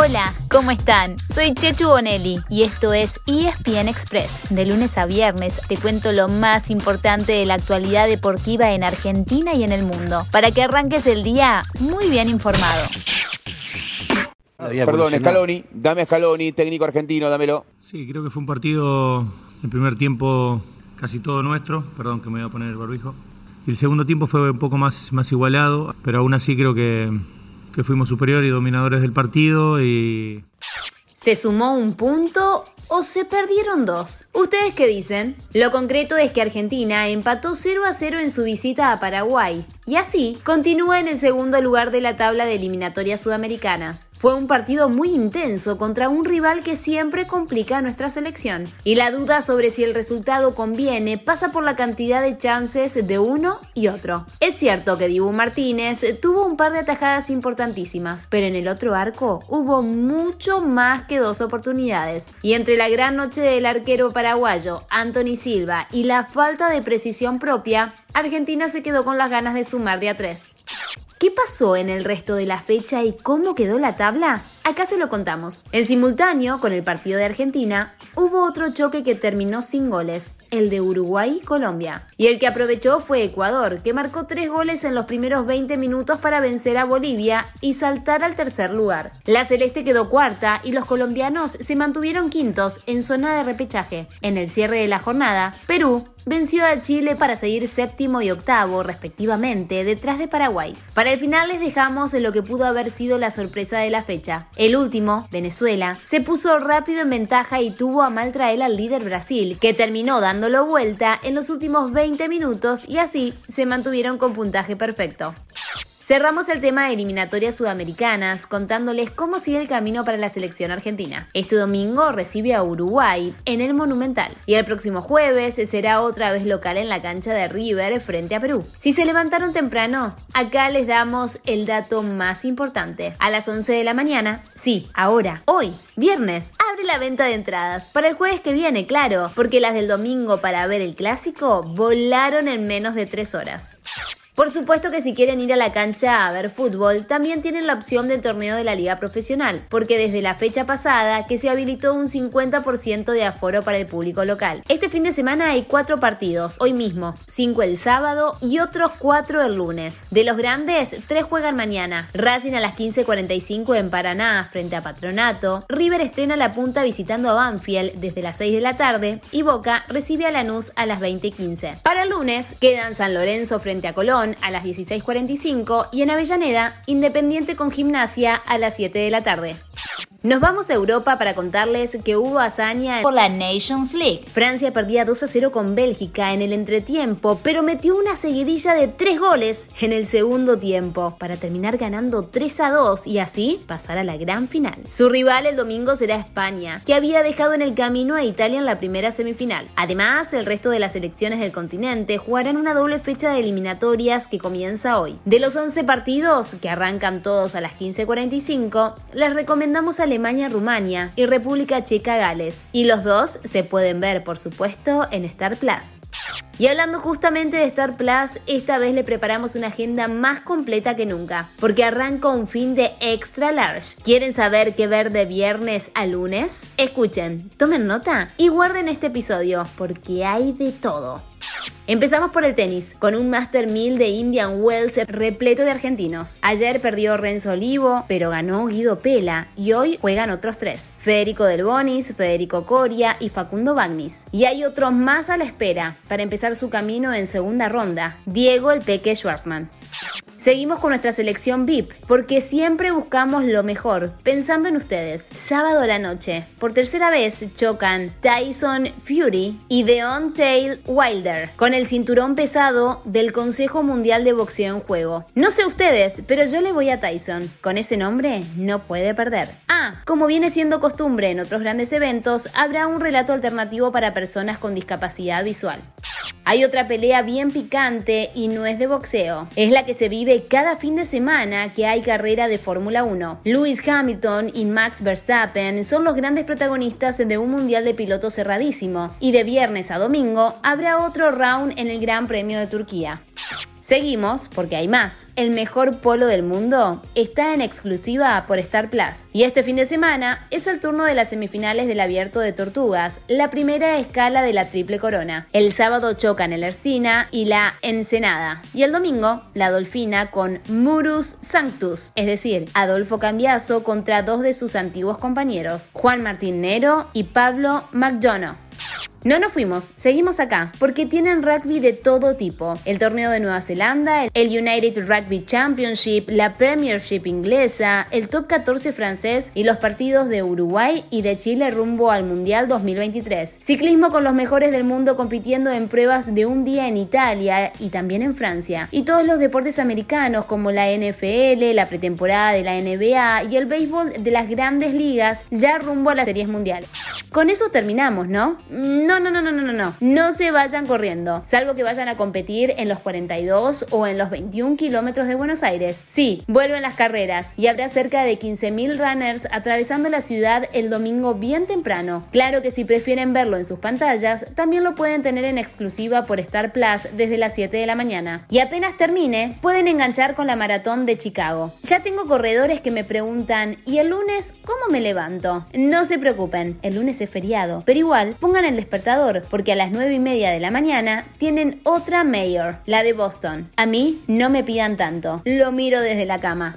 Hola, ¿cómo están? Soy Chechu Bonelli y esto es ESPN Express. De lunes a viernes te cuento lo más importante de la actualidad deportiva en Argentina y en el mundo, para que arranques el día muy bien informado. Perdón, Scaloni, dame a Scaloni, técnico argentino, dámelo. Sí, creo que fue un partido, el primer tiempo casi todo nuestro, perdón que me voy a poner el barbijo. Y el segundo tiempo fue un poco más, más igualado, pero aún así creo que que fuimos superiores y dominadores del partido y... ¿Se sumó un punto o se perdieron dos? ¿Ustedes qué dicen? Lo concreto es que Argentina empató 0 a 0 en su visita a Paraguay y así continúa en el segundo lugar de la tabla de eliminatorias sudamericanas. Fue un partido muy intenso contra un rival que siempre complica a nuestra selección. Y la duda sobre si el resultado conviene pasa por la cantidad de chances de uno y otro. Es cierto que Dibu Martínez tuvo un par de atajadas importantísimas, pero en el otro arco hubo mucho más que dos oportunidades. Y entre la gran noche del arquero paraguayo, Anthony Silva, y la falta de precisión propia, Argentina se quedó con las ganas de sumar de a tres. ¿Qué pasó en el resto de la fecha y cómo quedó la tabla? Acá se lo contamos. En simultáneo con el partido de Argentina, hubo otro choque que terminó sin goles, el de Uruguay y Colombia. Y el que aprovechó fue Ecuador, que marcó tres goles en los primeros 20 minutos para vencer a Bolivia y saltar al tercer lugar. La celeste quedó cuarta y los colombianos se mantuvieron quintos en zona de repechaje. En el cierre de la jornada, Perú venció a Chile para seguir séptimo y octavo respectivamente detrás de Paraguay. Para el final les dejamos lo que pudo haber sido la sorpresa de la fecha. El último, Venezuela, se puso rápido en ventaja y tuvo a mal traer al líder Brasil, que terminó dándolo vuelta en los últimos 20 minutos y así se mantuvieron con puntaje perfecto. Cerramos el tema de eliminatorias sudamericanas contándoles cómo sigue el camino para la selección argentina. Este domingo recibe a Uruguay en el Monumental y el próximo jueves será otra vez local en la cancha de River frente a Perú. Si se levantaron temprano, acá les damos el dato más importante. A las 11 de la mañana, sí, ahora, hoy, viernes, abre la venta de entradas. Para el jueves que viene, claro, porque las del domingo para ver el clásico volaron en menos de 3 horas. Por supuesto que si quieren ir a la cancha a ver fútbol, también tienen la opción del torneo de la liga profesional, porque desde la fecha pasada que se habilitó un 50% de aforo para el público local. Este fin de semana hay cuatro partidos, hoy mismo, cinco el sábado y otros cuatro el lunes. De los grandes, tres juegan mañana. Racing a las 15.45 en Paraná frente a Patronato, River estrena la punta visitando a Banfield desde las 6 de la tarde y Boca recibe a Lanús a las 20.15. Para el lunes quedan San Lorenzo frente a Colón, a las 16.45 y en Avellaneda, Independiente con Gimnasia a las 7 de la tarde. Nos vamos a Europa para contarles que hubo hazaña por la Nations League. Francia perdía 2 a 0 con Bélgica en el entretiempo, pero metió una seguidilla de 3 goles en el segundo tiempo para terminar ganando 3 a 2 y así pasar a la gran final. Su rival el domingo será España, que había dejado en el camino a Italia en la primera semifinal. Además, el resto de las selecciones del continente jugarán una doble fecha de eliminatorias que comienza hoy. De los 11 partidos, que arrancan todos a las 15.45, les recomendamos a Alemania-Rumania y República Checa-Gales. Y los dos se pueden ver, por supuesto, en Star Plus. Y hablando justamente de Star Plus, esta vez le preparamos una agenda más completa que nunca, porque arranca un fin de extra large. ¿Quieren saber qué ver de viernes a lunes? Escuchen, tomen nota y guarden este episodio, porque hay de todo. Empezamos por el tenis, con un Master 1000 de Indian Wells repleto de argentinos. Ayer perdió Renzo Olivo, pero ganó Guido Pela y hoy juegan otros tres. Federico Del Bonis, Federico Coria y Facundo Bagnis. Y hay otros más a la espera para empezar su camino en segunda ronda. Diego el Peque Schwarzman. Seguimos con nuestra selección VIP, porque siempre buscamos lo mejor, pensando en ustedes. Sábado a la noche, por tercera vez chocan Tyson Fury y Deontay Wilder, con el cinturón pesado del Consejo Mundial de Boxeo en juego. No sé ustedes, pero yo le voy a Tyson. Con ese nombre no puede perder. Ah, como viene siendo costumbre en otros grandes eventos, habrá un relato alternativo para personas con discapacidad visual. Hay otra pelea bien picante y no es de boxeo. Es la que se vive cada fin de semana que hay carrera de Fórmula 1. Lewis Hamilton y Max Verstappen son los grandes protagonistas de un mundial de pilotos cerradísimo. Y de viernes a domingo habrá otro round en el Gran Premio de Turquía. Seguimos porque hay más. El mejor polo del mundo está en exclusiva por Star Plus. Y este fin de semana es el turno de las semifinales del Abierto de Tortugas, la primera escala de la Triple Corona. El sábado chocan el Erstina y la Ensenada. Y el domingo, la Dolfina con Murus Sanctus, es decir, Adolfo Cambiaso contra dos de sus antiguos compañeros, Juan Martín Nero y Pablo McDonough. No nos fuimos, seguimos acá, porque tienen rugby de todo tipo. El torneo de Nueva Zelanda, el United Rugby Championship, la Premiership inglesa, el Top 14 francés y los partidos de Uruguay y de Chile rumbo al Mundial 2023. Ciclismo con los mejores del mundo compitiendo en pruebas de un día en Italia y también en Francia. Y todos los deportes americanos como la NFL, la pretemporada de la NBA y el béisbol de las grandes ligas ya rumbo a las series mundiales. Con eso terminamos, ¿no? No, no, no, no, no, no. No se vayan corriendo. Salvo que vayan a competir en los 42 o en los 21 kilómetros de Buenos Aires. Sí, vuelven las carreras y habrá cerca de 15.000 runners atravesando la ciudad el domingo bien temprano. Claro que si prefieren verlo en sus pantallas, también lo pueden tener en exclusiva por Star Plus desde las 7 de la mañana. Y apenas termine, pueden enganchar con la maratón de Chicago. Ya tengo corredores que me preguntan, ¿y el lunes cómo me levanto? No se preocupen, el lunes es feriado, pero igual pongan el porque a las 9 y media de la mañana tienen otra mayor, la de Boston. A mí no me pidan tanto, lo miro desde la cama.